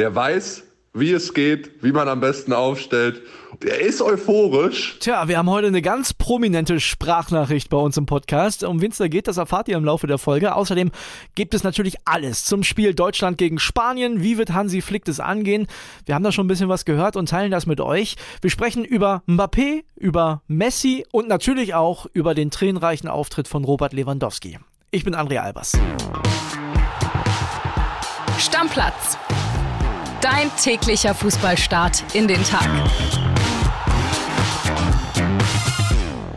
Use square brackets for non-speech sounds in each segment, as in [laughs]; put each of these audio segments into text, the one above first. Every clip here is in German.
der weiß, wie es geht, wie man am besten aufstellt. Der ist euphorisch. Tja, wir haben heute eine ganz prominente Sprachnachricht bei uns im Podcast. Um wen es da geht, das erfahrt ihr im Laufe der Folge. Außerdem gibt es natürlich alles zum Spiel Deutschland gegen Spanien. Wie wird Hansi Flick das angehen? Wir haben da schon ein bisschen was gehört und teilen das mit euch. Wir sprechen über Mbappé, über Messi und natürlich auch über den tränenreichen Auftritt von Robert Lewandowski. Ich bin André Albers. Stammplatz. Dein täglicher Fußballstart in den Tag.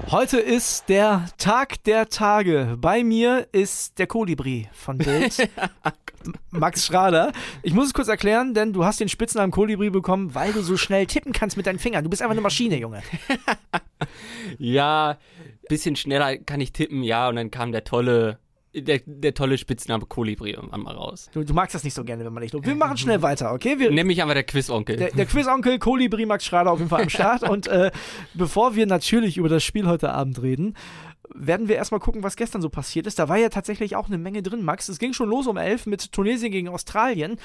Heute ist der Tag der Tage. Bei mir ist der Kolibri von Bild. [laughs] Max Schrader. Ich muss es kurz erklären, denn du hast den Spitznamen Kolibri bekommen, weil du so schnell tippen kannst mit deinen Fingern. Du bist einfach eine Maschine, Junge. [laughs] ja, bisschen schneller kann ich tippen, ja, und dann kam der tolle der, der tolle Spitzname Kolibri irgendwann mal raus. Du, du, magst das nicht so gerne, wenn man nicht lobt. Wir machen schnell weiter, okay? Wir, Nenn mich einfach der Quizonkel. Der, der Quizonkel Kolibri Max Schrader auf jeden Fall am Start. [laughs] Und äh, bevor wir natürlich über das Spiel heute Abend reden, werden wir erstmal gucken, was gestern so passiert ist. Da war ja tatsächlich auch eine Menge drin, Max. Es ging schon los um elf mit Tunesien gegen Australien.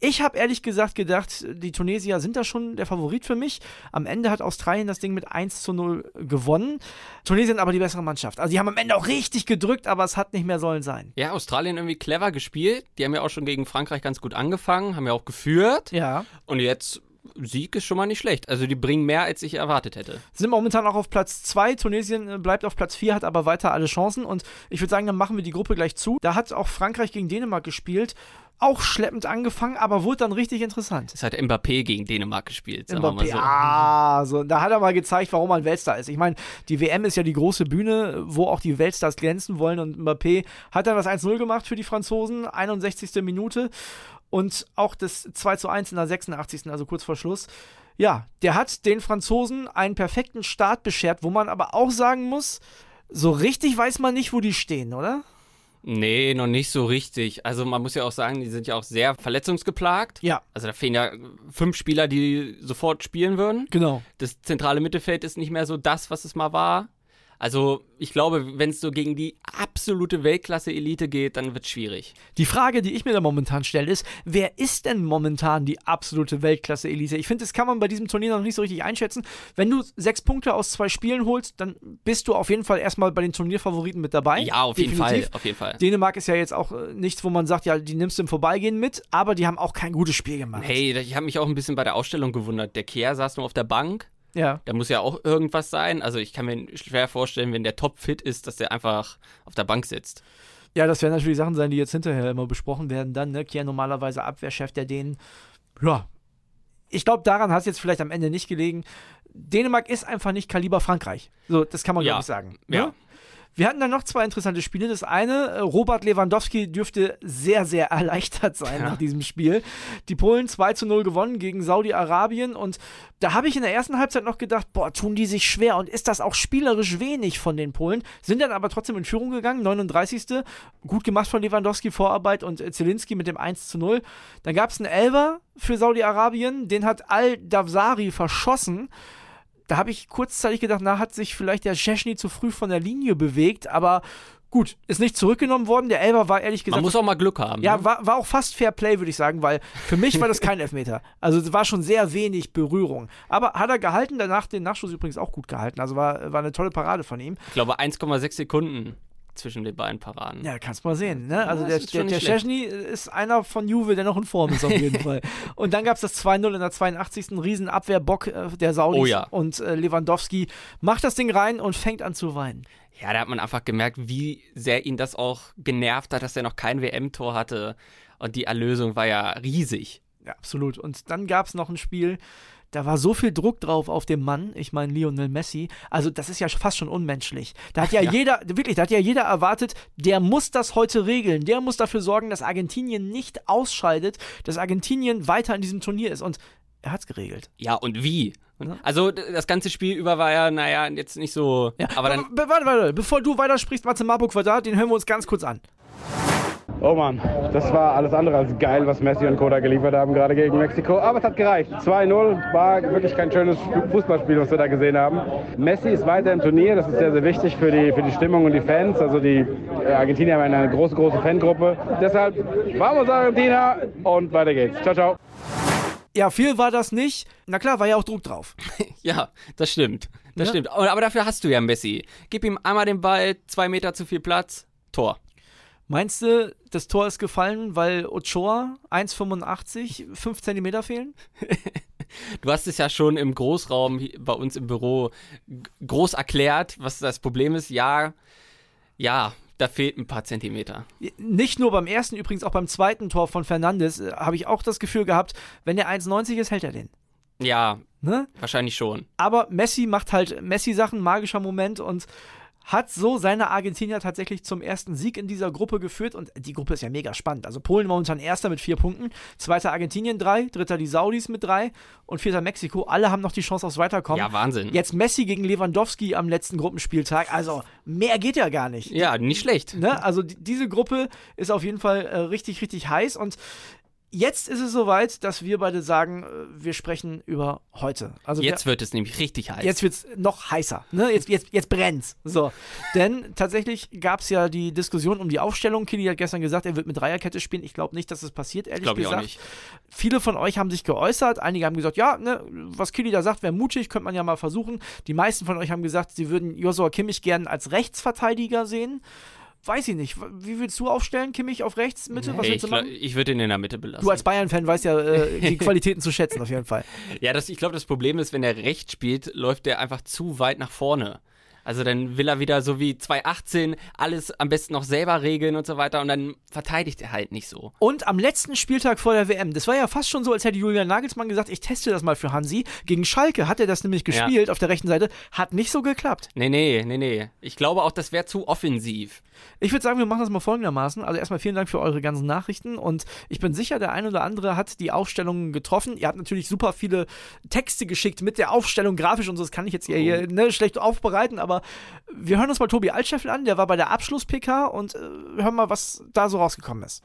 Ich habe ehrlich gesagt gedacht, die Tunesier sind da schon der Favorit für mich. Am Ende hat Australien das Ding mit 1 zu 0 gewonnen. Tunesien aber die bessere Mannschaft. Also die haben am Ende auch richtig gedrückt, aber es hat nicht mehr sollen sein. Ja, Australien irgendwie clever gespielt. Die haben ja auch schon gegen Frankreich ganz gut angefangen, haben ja auch geführt. Ja. Und jetzt Sieg ist schon mal nicht schlecht. Also die bringen mehr, als ich erwartet hätte. Sind momentan auch auf Platz 2. Tunesien äh, bleibt auf Platz 4, hat aber weiter alle Chancen. Und ich würde sagen, dann machen wir die Gruppe gleich zu. Da hat auch Frankreich gegen Dänemark gespielt auch schleppend angefangen, aber wurde dann richtig interessant. Es hat Mbappé gegen Dänemark gespielt, sagen Mbappé, wir mal so. Ah, so, da hat er mal gezeigt, warum ein Weltstar ist. Ich meine, die WM ist ja die große Bühne, wo auch die Weltstars glänzen wollen und Mbappé hat dann das 1-0 gemacht für die Franzosen, 61. Minute und auch das 2 1 in der 86. also kurz vor Schluss. Ja, der hat den Franzosen einen perfekten Start beschert, wo man aber auch sagen muss, so richtig weiß man nicht, wo die stehen, oder? Nee, noch nicht so richtig. Also man muss ja auch sagen, die sind ja auch sehr verletzungsgeplagt. Ja. Also da fehlen ja fünf Spieler, die sofort spielen würden. Genau. Das zentrale Mittelfeld ist nicht mehr so das, was es mal war. Also ich glaube, wenn es so gegen die absolute Weltklasse-Elite geht, dann wird es schwierig. Die Frage, die ich mir da momentan stelle, ist, wer ist denn momentan die absolute Weltklasse-Elite? Ich finde, das kann man bei diesem Turnier noch nicht so richtig einschätzen. Wenn du sechs Punkte aus zwei Spielen holst, dann bist du auf jeden Fall erstmal bei den Turnierfavoriten mit dabei. Ja, auf jeden Fall. Auf jeden Fall. Dänemark ist ja jetzt auch äh, nichts, wo man sagt, ja, die nimmst du im Vorbeigehen mit, aber die haben auch kein gutes Spiel gemacht. Hey, ich habe mich auch ein bisschen bei der Ausstellung gewundert. Der Kehr saß nur auf der Bank ja. Da muss ja auch irgendwas sein. Also ich kann mir schwer vorstellen, wenn der top fit ist, dass der einfach auf der Bank sitzt. Ja, das werden natürlich Sachen sein, die jetzt hinterher immer besprochen werden. Dann, ne, Kier normalerweise Abwehrchef der Dänen. Ja. Ich glaube, daran hat es jetzt vielleicht am Ende nicht gelegen. Dänemark ist einfach nicht Kaliber Frankreich. So, das kann man ja. glaube ich sagen. Ja. Ne? Wir hatten dann noch zwei interessante Spiele. Das eine, äh, Robert Lewandowski dürfte sehr, sehr erleichtert sein ja. nach diesem Spiel. Die Polen 2 zu 0 gewonnen gegen Saudi-Arabien und da habe ich in der ersten Halbzeit noch gedacht, boah, tun die sich schwer und ist das auch spielerisch wenig von den Polen. Sind dann aber trotzdem in Führung gegangen, 39. Gut gemacht von Lewandowski, Vorarbeit und Zelinski mit dem 1 zu 0. Dann gab es einen Elver für Saudi-Arabien, den hat Al-Davsari verschossen da habe ich kurzzeitig gedacht, na, hat sich vielleicht der Szczesny zu früh von der Linie bewegt, aber Gut, ist nicht zurückgenommen worden. Der Elber war ehrlich gesagt. Man muss auch mal Glück haben. Ja, ne? war, war auch fast Fair Play, würde ich sagen, weil für mich war das kein [laughs] Elfmeter. Also es war schon sehr wenig Berührung. Aber hat er gehalten, danach den Nachschuss übrigens auch gut gehalten. Also war, war eine tolle Parade von ihm. Ich glaube 1,6 Sekunden zwischen den beiden Paraden. Ja, kannst mal sehen. Ne? Also ja, der, der, der Szczesny ist einer von Juve, der noch in Form ist auf jeden [laughs] Fall. Und dann gab es das 2-0 in der 82. Riesenabwehrbock äh, der Saudis. Oh ja. Und äh, Lewandowski macht das Ding rein und fängt an zu weinen. Ja, da hat man einfach gemerkt, wie sehr ihn das auch genervt hat, dass er noch kein WM-Tor hatte. Und die Erlösung war ja riesig. Ja, absolut. Und dann gab es noch ein Spiel, da war so viel Druck drauf auf dem Mann, ich meine Lionel Messi. Also, das ist ja fast schon unmenschlich. Da hat ja, ja, jeder, wirklich, da hat ja jeder erwartet, der muss das heute regeln. Der muss dafür sorgen, dass Argentinien nicht ausscheidet, dass Argentinien weiter in diesem Turnier ist. Und er hat es geregelt. Ja, und wie? Also das ganze Spiel über war ja, naja, jetzt nicht so. Ja. Aber dann. Warte, warte, bevor du weitersprichst, Matze Marburg Quadrat, den hören wir uns ganz kurz an. Oh Mann, das war alles andere als geil, was Messi und Koda geliefert haben, gerade gegen Mexiko. Aber es hat gereicht. 2-0 war wirklich kein schönes Fußballspiel, was wir da gesehen haben. Messi ist weiter im Turnier, das ist sehr, sehr wichtig für die, für die Stimmung und die Fans. Also die äh, Argentinier haben eine große, große Fangruppe. Deshalb, vamos Argentina und weiter geht's. Ciao, ciao. Ja, viel war das nicht. Na klar, war ja auch Druck drauf. [laughs] Ja, das stimmt. Das Ja. stimmt. Aber aber dafür hast du ja Messi. Gib ihm einmal den Ball, zwei Meter zu viel Platz, Tor. Meinst du, das Tor ist gefallen, weil Ochoa 1,85, 5 Zentimeter fehlen? [laughs] Du hast es ja schon im Großraum bei uns im Büro groß erklärt, was das Problem ist. Ja, ja, da fehlt ein paar Zentimeter. Nicht nur beim ersten, übrigens auch beim zweiten Tor von Fernandes äh, habe ich auch das Gefühl gehabt, wenn der 1,90 ist, hält er den. Ja, Ne? wahrscheinlich schon. Aber Messi macht halt Messi-Sachen, magischer Moment und hat so seine Argentinier tatsächlich zum ersten Sieg in dieser Gruppe geführt und die Gruppe ist ja mega spannend. Also Polen momentan erster mit vier Punkten, zweiter Argentinien drei, dritter die Saudis mit drei und vierter Mexiko. Alle haben noch die Chance aufs Weiterkommen. Ja, Wahnsinn. Jetzt Messi gegen Lewandowski am letzten Gruppenspieltag. Also mehr geht ja gar nicht. Ja, nicht schlecht. Ne? Also die, diese Gruppe ist auf jeden Fall äh, richtig, richtig heiß und jetzt ist es soweit, dass wir beide sagen, äh, wir sprechen über heute. Also wir, Jetzt wird es nämlich richtig heiß. Jetzt wird es noch heißer. Ne? Jetzt, jetzt, jetzt brennt's. So. Denn tatsächlich gab es ja die Diskussion um die Aufstellung. Kili hat gestern gesagt, er wird mit Dreierkette spielen. Ich glaube nicht, dass es passiert, ehrlich Glaube ich auch gesagt. nicht. Viele von euch haben sich geäußert. Einige haben gesagt, ja, ne, was Kili da sagt, wäre mutig, könnte man ja mal versuchen. Die meisten von euch haben gesagt, sie würden Joshua Kimmich gern als Rechtsverteidiger sehen. Weiß ich nicht. Wie willst du aufstellen, Kimmich auf rechts, Mitte? Was Hey, willst ich du glaub, machen? ich würde ihn in der Mitte belassen. Du als Bayern-Fan weißt ja äh, [laughs] die Qualitäten zu schätzen, auf jeden Fall. Ja, das, ich glaube, das Problem ist, wenn er rechts spielt, läuft er einfach zu weit nach vorne. Also dann will er wieder so wie 2018 alles am besten noch selber regeln und so weiter und dann verteidigt er halt nicht so. Und am letzten Spieltag vor der WM, das war ja fast schon so, als hätte Julian Nagelsmann gesagt, ich teste das mal für Hansi. Gegen Schalke hat er das nämlich gespielt auf der rechten Seite, hat nicht so geklappt. Nee, nee, nee, nee. Ich glaube auch, das wäre zu offensiv. Ich würde sagen, wir machen das mal folgendermaßen. Also erstmal vielen Dank für eure ganzen Nachrichten und ich bin sicher, der ein oder andere hat die Aufstellungen getroffen. Ihr habt natürlich super viele Texte geschickt mit der Aufstellung grafisch und so. Das kann ich jetzt hier, hier ne, schlecht aufbereiten, aber wir hören uns mal Tobi Altscheffel an. Der war bei der Abschluss-PK und äh, hören mal, was da so rausgekommen ist.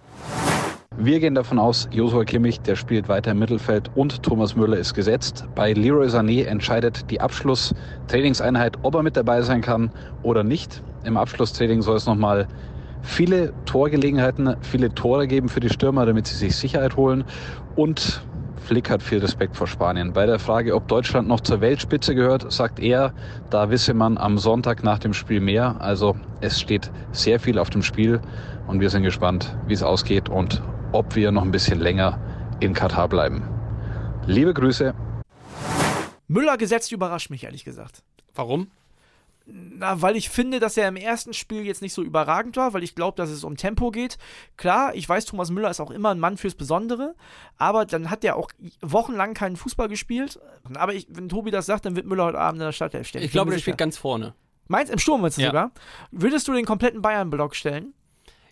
Wir gehen davon aus, Joshua Kimmich, der spielt weiter im Mittelfeld und Thomas Müller ist gesetzt. Bei Leroy Sané entscheidet die Abschlusstrainingseinheit, ob er mit dabei sein kann oder nicht. Im Abschlusstraining soll es nochmal viele Torgelegenheiten, viele Tore geben für die Stürmer, damit sie sich Sicherheit holen. Und Flick hat viel Respekt vor Spanien. Bei der Frage, ob Deutschland noch zur Weltspitze gehört, sagt er, da wisse man am Sonntag nach dem Spiel mehr. Also es steht sehr viel auf dem Spiel und wir sind gespannt, wie es ausgeht und ob wir noch ein bisschen länger in Katar bleiben. Liebe Grüße. Müller gesetzt überrascht mich, ehrlich gesagt. Warum? Na, weil ich finde, dass er im ersten Spiel jetzt nicht so überragend war, weil ich glaube, dass es um Tempo geht. Klar, ich weiß, Thomas Müller ist auch immer ein Mann fürs Besondere, aber dann hat er auch wochenlang keinen Fußball gespielt. Aber ich, wenn Tobi das sagt, dann wird Müller heute Abend in der Startelf stehen. Ich glaube, der spielt ganz vorne. Meinst im Sturm du Ja. sogar? Würdest du den kompletten Bayern-Block stellen?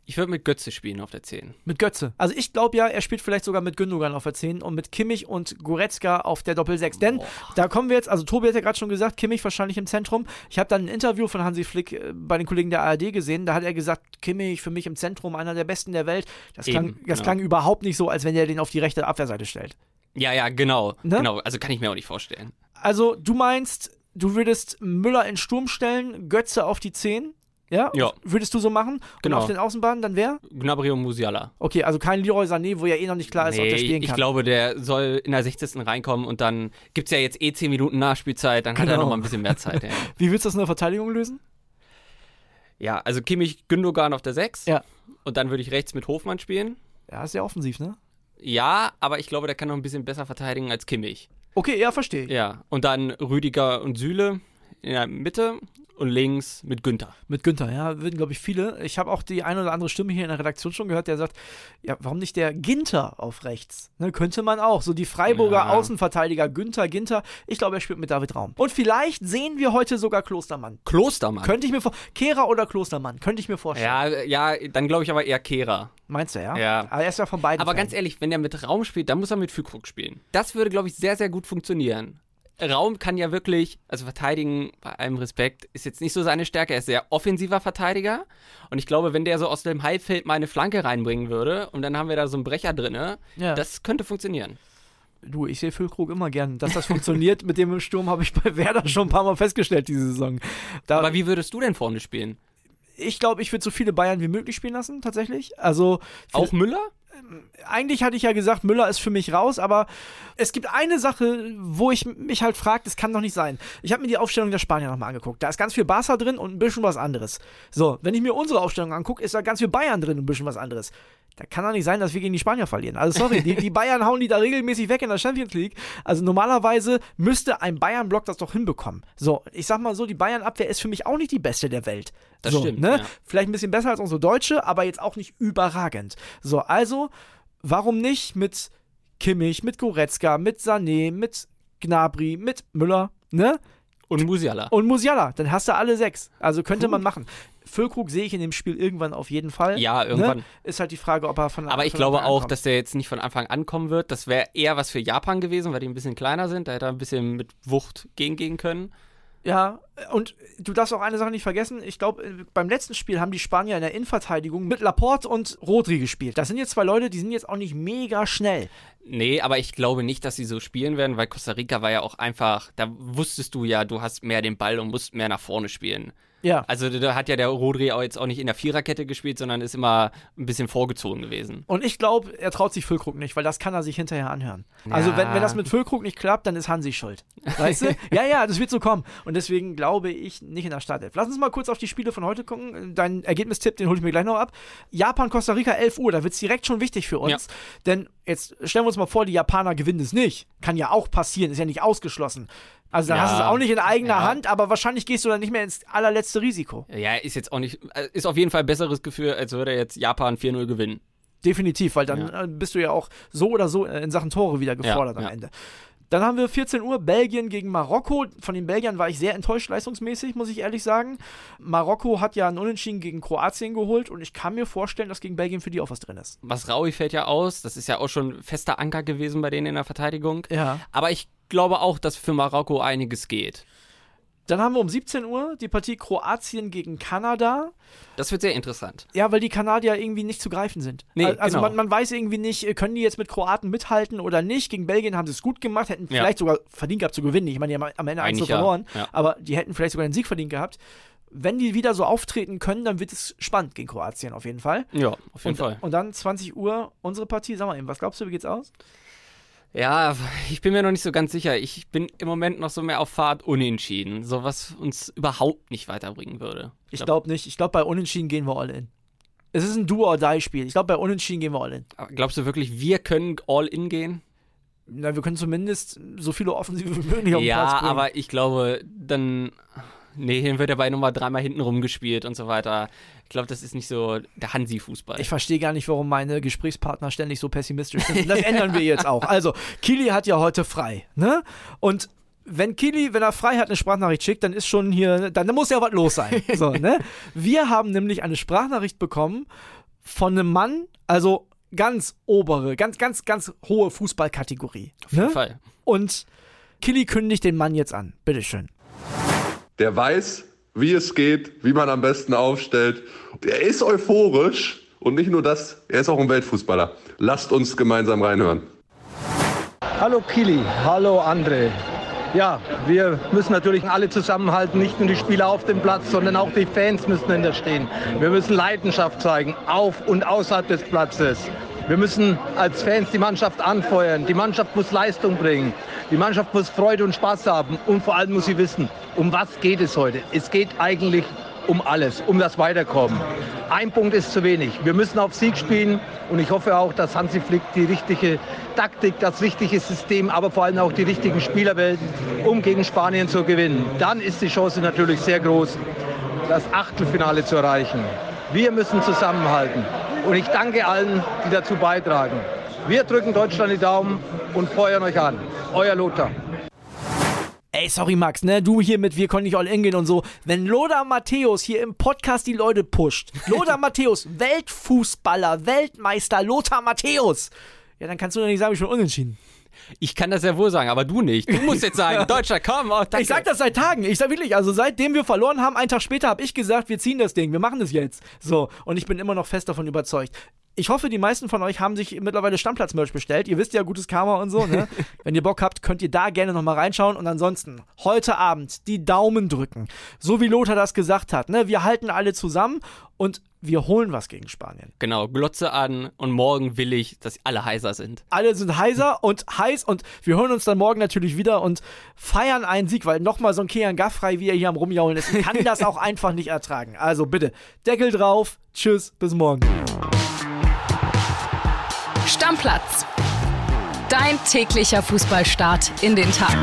Ich würde mit Götze spielen auf der 10. Mit Götze. Also ich glaube ja, er spielt vielleicht sogar mit Gündogan auf der 10 und mit Kimmich und Goretzka auf der Doppel-6. Denn da kommen wir jetzt, also Tobi hat ja gerade schon gesagt, Kimmich wahrscheinlich im Zentrum. Ich habe dann ein Interview von Hansi Flick äh, bei den Kollegen der ARD gesehen, da hat er gesagt, Kimmich für mich im Zentrum, einer der besten der Welt. Das, Eben, klang, das genau. klang überhaupt nicht so, als wenn er den auf die rechte Abwehrseite stellt. Ja, ja, genau. Ne? Genau, also kann ich mir auch nicht vorstellen. Also du meinst, du würdest Müller in Sturm stellen, Götze auf die 10? Ja? Ja. Würdest du so machen? Genau. Und auf den Außenbahnen dann wer? Gnabry und Musiala. Okay, also kein Leroy Sané, wo ja eh noch nicht klar ist, ob der Nee, spielen ich kann. glaube, der soll in der 60. reinkommen und dann gibt es ja jetzt eh 10 Minuten Nachspielzeit, dann hat er Genau. noch mal ein bisschen mehr Zeit. Ja, [laughs] Wie willst du das in der Verteidigung lösen? ja also Kimmich, Gündogan auf der 6 Ja. und dann würde ich rechts mit Hofmann spielen. Ja, ist ja offensiv, ne? Ja, aber ich glaube, der kann noch ein bisschen besser verteidigen als Kimmich. Okay, ja, verstehe. ich. Ja, und dann Rüdiger und Süle in der Mitte und links mit Günther. Mit Günther, ja, würden, glaube ich, viele. Ich habe auch die eine oder andere Stimme hier in der Redaktion schon gehört, der sagt, ja, warum nicht der Ginter auf rechts? Ne, könnte man auch. So die Freiburger Ja. Außenverteidiger Günther, Ginter. Ich glaube, er spielt mit David Raum. Und vielleicht sehen wir heute sogar Klostermann. Klostermann. Könnte ich mir vor. Kehrer oder Klostermann? Könnte ich mir vorstellen. ja, ja, dann glaube ich aber eher Kehrer. Meinst du, ja? Ja. Aber er ist ja von beiden. Aber Fan. ganz ehrlich, wenn er mit Raum spielt, dann muss er mit Füllkrug spielen. Das würde, glaube ich, sehr, sehr gut funktionieren. Raum kann ja wirklich, also verteidigen bei allem Respekt, ist jetzt nicht so seine Stärke. Er ist sehr offensiver Verteidiger. Und ich glaube, wenn der so aus dem Halbfeld mal eine Flanke reinbringen würde und dann haben wir da so einen Brecher drin, Ja. das könnte funktionieren. Du, ich sehe Füllkrug immer gern. Dass das funktioniert mit dem Sturm, habe ich bei Werder schon ein paar Mal festgestellt diese Saison. Da, Aber wie würdest du denn vorne spielen? ich glaube, ich würde so viele Bayern wie möglich spielen lassen, tatsächlich. Also Auch Müller? Eigentlich hatte ich ja gesagt, Müller ist für mich raus, aber es gibt eine Sache, wo ich mich halt frage, das kann doch nicht sein. Ich habe mir die Aufstellung der Spanier nochmal angeguckt. Da ist ganz viel Barca drin und ein bisschen was anderes. So, wenn ich mir unsere Aufstellung angucke, ist da ganz viel Bayern drin und ein bisschen was anderes. Da kann doch nicht sein, dass wir gegen die Spanier verlieren. Also sorry, die, die Bayern hauen die da regelmäßig weg in der Champions League. Also normalerweise müsste ein Bayern-Block das doch hinbekommen. So, ich sag mal so, die Bayern-Abwehr ist für mich auch nicht die beste der Welt. Das so, stimmt, Ne? ja. Vielleicht ein bisschen besser als unsere deutsche, aber jetzt auch nicht überragend. So, also, warum nicht mit Kimmich, mit Goretzka, mit Sané, mit Gnabry, mit Müller, ne? Und Musiala. Und Musiala, dann hast du alle sechs. Also könnte man machen. Füllkrug sehe ich in dem Spiel irgendwann auf jeden Fall. Ja, irgendwann. Ne? Ist halt die Frage, ob er von Aber ich glaube auch, dass der jetzt nicht von Anfang an kommen wird. Das wäre eher was für Japan gewesen, weil die ein bisschen kleiner sind. Da hätte er ein bisschen mit Wucht gegengehen können. Ja, und du darfst auch eine Sache nicht vergessen. Ich glaube, beim letzten Spiel haben die Spanier in der Innenverteidigung mit Laporte und Rodri gespielt. Das sind jetzt zwei Leute, die sind jetzt auch nicht mega schnell. Nee, aber ich glaube nicht, dass sie so spielen werden, weil Costa Rica war ja auch einfach, da wusstest du ja, du hast mehr den Ball und musst mehr nach vorne spielen. Ja. Also da hat ja der Rodri auch jetzt auch nicht in der Viererkette gespielt, sondern ist immer ein bisschen vorgezogen gewesen. Und ich glaube, er traut sich Füllkrug nicht, weil das kann er sich hinterher anhören. Also, Ja. wenn, wenn das mit Füllkrug nicht klappt, dann ist Hansi schuld. Weißt du? [laughs] Ja, ja, das wird so kommen. Und deswegen glaube ich nicht in der Startelf. Lass uns mal kurz auf die Spiele von heute gucken. Dein Ergebnistipp, den hole ich mir gleich noch ab. Japan, Costa Rica, 11 Uhr. Da wird es direkt schon wichtig für uns. Denn jetzt stellen wir uns mal vor, die Japaner gewinnen es nicht. Kann ja auch passieren, ist ja nicht ausgeschlossen. Also, dann Ja. hast du es auch nicht in eigener Ja. Hand, aber wahrscheinlich gehst du dann nicht mehr ins allerletzte Risiko. Ja, ist jetzt auch nicht, äh, ist auf jeden Fall ein besseres Gefühl, als würde jetzt Japan 4-0 gewinnen. Definitiv, weil dann äh, bist du ja auch so oder so äh, in Sachen Tore wieder gefordert am ja. Ende. Dann haben wir 14 Uhr Belgien gegen Marokko. Von den Belgiern war ich sehr enttäuscht leistungsmäßig, muss ich ehrlich sagen. Marokko hat ja einen Unentschieden gegen Kroatien geholt und ich kann mir vorstellen, dass gegen Belgien für die auch was drin ist. Was Raui fällt ja aus, das ist ja auch schon fester Anker gewesen bei denen in der Verteidigung. Ja. Aber ich glaube auch, dass für Marokko einiges geht. Dann haben wir um 17 Uhr die Partie Kroatien gegen Kanada. Das wird sehr interessant. Ja, weil die Kanadier irgendwie nicht zu greifen sind. Nee, Al- also genau. man, man weiß irgendwie nicht, äh, können die jetzt mit Kroaten mithalten oder nicht. Gegen Belgien haben sie es gut gemacht, hätten Ja. vielleicht sogar verdient gehabt zu gewinnen. Ich meine, die haben am Ende 1 Eigentlich zu ja, verloren, ja. aber die hätten vielleicht sogar den Sieg verdient gehabt. Wenn die wieder so auftreten können, dann wird es spannend gegen Kroatien auf jeden Fall. Ja, auf jeden Und, Fall. und dann 20 Uhr unsere Partie. Sag mal eben, was glaubst du, wie geht's aus? Ja, ich bin mir noch nicht so ganz sicher. Ich bin im Moment noch so mehr auf Fahrt unentschieden. So was uns überhaupt nicht weiterbringen würde. Ich glaube nicht. Ich glaube, bei Unentschieden gehen wir all in. Es ist ein Do-or-Die-Spiel. Ich glaube, bei Unentschieden gehen wir all in. Aber Glaubst du wirklich, wir können all in gehen? Na, wir können zumindest so viele Offensive wie möglich auf den Platz Ja, bringen. aber ich glaube, dann. Nee, hier wird dabei nochmal dreimal hinten rumgespielt und so weiter. Ich glaube, das ist nicht so der Hansi-Fußball. Ich verstehe gar nicht, warum meine Gesprächspartner ständig so pessimistisch sind. [laughs] Das ändern wir jetzt auch. Also, Kili hat ja heute frei, ne? Und wenn Kili, wenn er frei hat, eine Sprachnachricht schickt, dann ist schon hier, dann muss ja was los sein. So, [laughs] ne? Wir haben nämlich eine Sprachnachricht bekommen von einem Mann, also ganz obere, ganz, ganz, ganz hohe Fußballkategorie. Auf jeden Ne? Fall. Und Kili kündigt den Mann jetzt an. Bitteschön. Der weiß, wie es geht, wie man am besten aufstellt. Der ist euphorisch und nicht nur das, er ist auch ein Weltfußballer. Lasst uns gemeinsam reinhören. Hallo Kili, hallo André. Ja, wir müssen natürlich alle zusammenhalten, nicht nur die Spieler auf dem Platz, sondern auch die Fans müssen hinter stehen. Wir müssen Leidenschaft zeigen, auf und außerhalb des Platzes. Wir müssen als Fans die Mannschaft anfeuern. Die Mannschaft muss Leistung bringen. Die Mannschaft muss Freude und Spaß haben. Und vor allem muss sie wissen, um was geht es heute? Es geht eigentlich um alles, um das Weiterkommen. Ein Punkt ist zu wenig. Wir müssen auf Sieg spielen und ich hoffe auch, dass Hansi Flick die richtige Taktik, das richtige System, aber vor allem auch die richtigen Spieler wählt, um gegen Spanien zu gewinnen. Dann ist die Chance natürlich sehr groß, das Achtelfinale zu erreichen. Wir müssen zusammenhalten und ich danke allen, die dazu beitragen. Wir drücken Deutschland die Daumen und feuern euch an. Euer Lothar. Ey, sorry Max, ne? Du hier mit Wir können nicht all in gehen und so. Wenn Lothar Matthäus hier im Podcast die Leute pusht, Lothar [laughs] Matthäus, Weltfußballer, Weltmeister Lothar Matthäus, ja, dann kannst du doch nicht sagen, ich bin unentschieden. Ich kann das ja wohl sagen, aber du nicht. Du musst jetzt sagen, [laughs] Deutscher, komm, oh. Ich sag das seit Tagen. Ich sag wirklich, also seitdem wir verloren haben, einen Tag später habe ich gesagt, wir ziehen das Ding, wir machen das jetzt. So, und ich bin immer noch fest davon überzeugt. Ich hoffe, die meisten von euch haben sich mittlerweile Stammplatz-Merch bestellt. Ihr wisst ja, gutes Karma und so, ne? [laughs] Wenn ihr Bock habt, könnt ihr da gerne nochmal reinschauen. Und ansonsten, heute Abend die Daumen drücken. So wie Lothar das gesagt hat, ne? Wir halten alle zusammen und wir holen was gegen Spanien. Genau, Glotze an und morgen will ich, dass alle heiser sind. Alle sind heiser und heiß und wir hören uns dann morgen natürlich wieder und feiern einen Sieg, weil nochmal so ein Kian Gaffrey, wie er hier am Rumjaulen ist, kann [laughs] das auch einfach nicht ertragen. Also bitte, Deckel drauf, tschüss, bis morgen. Stammplatz. Dein täglicher Fußballstart in den Tag.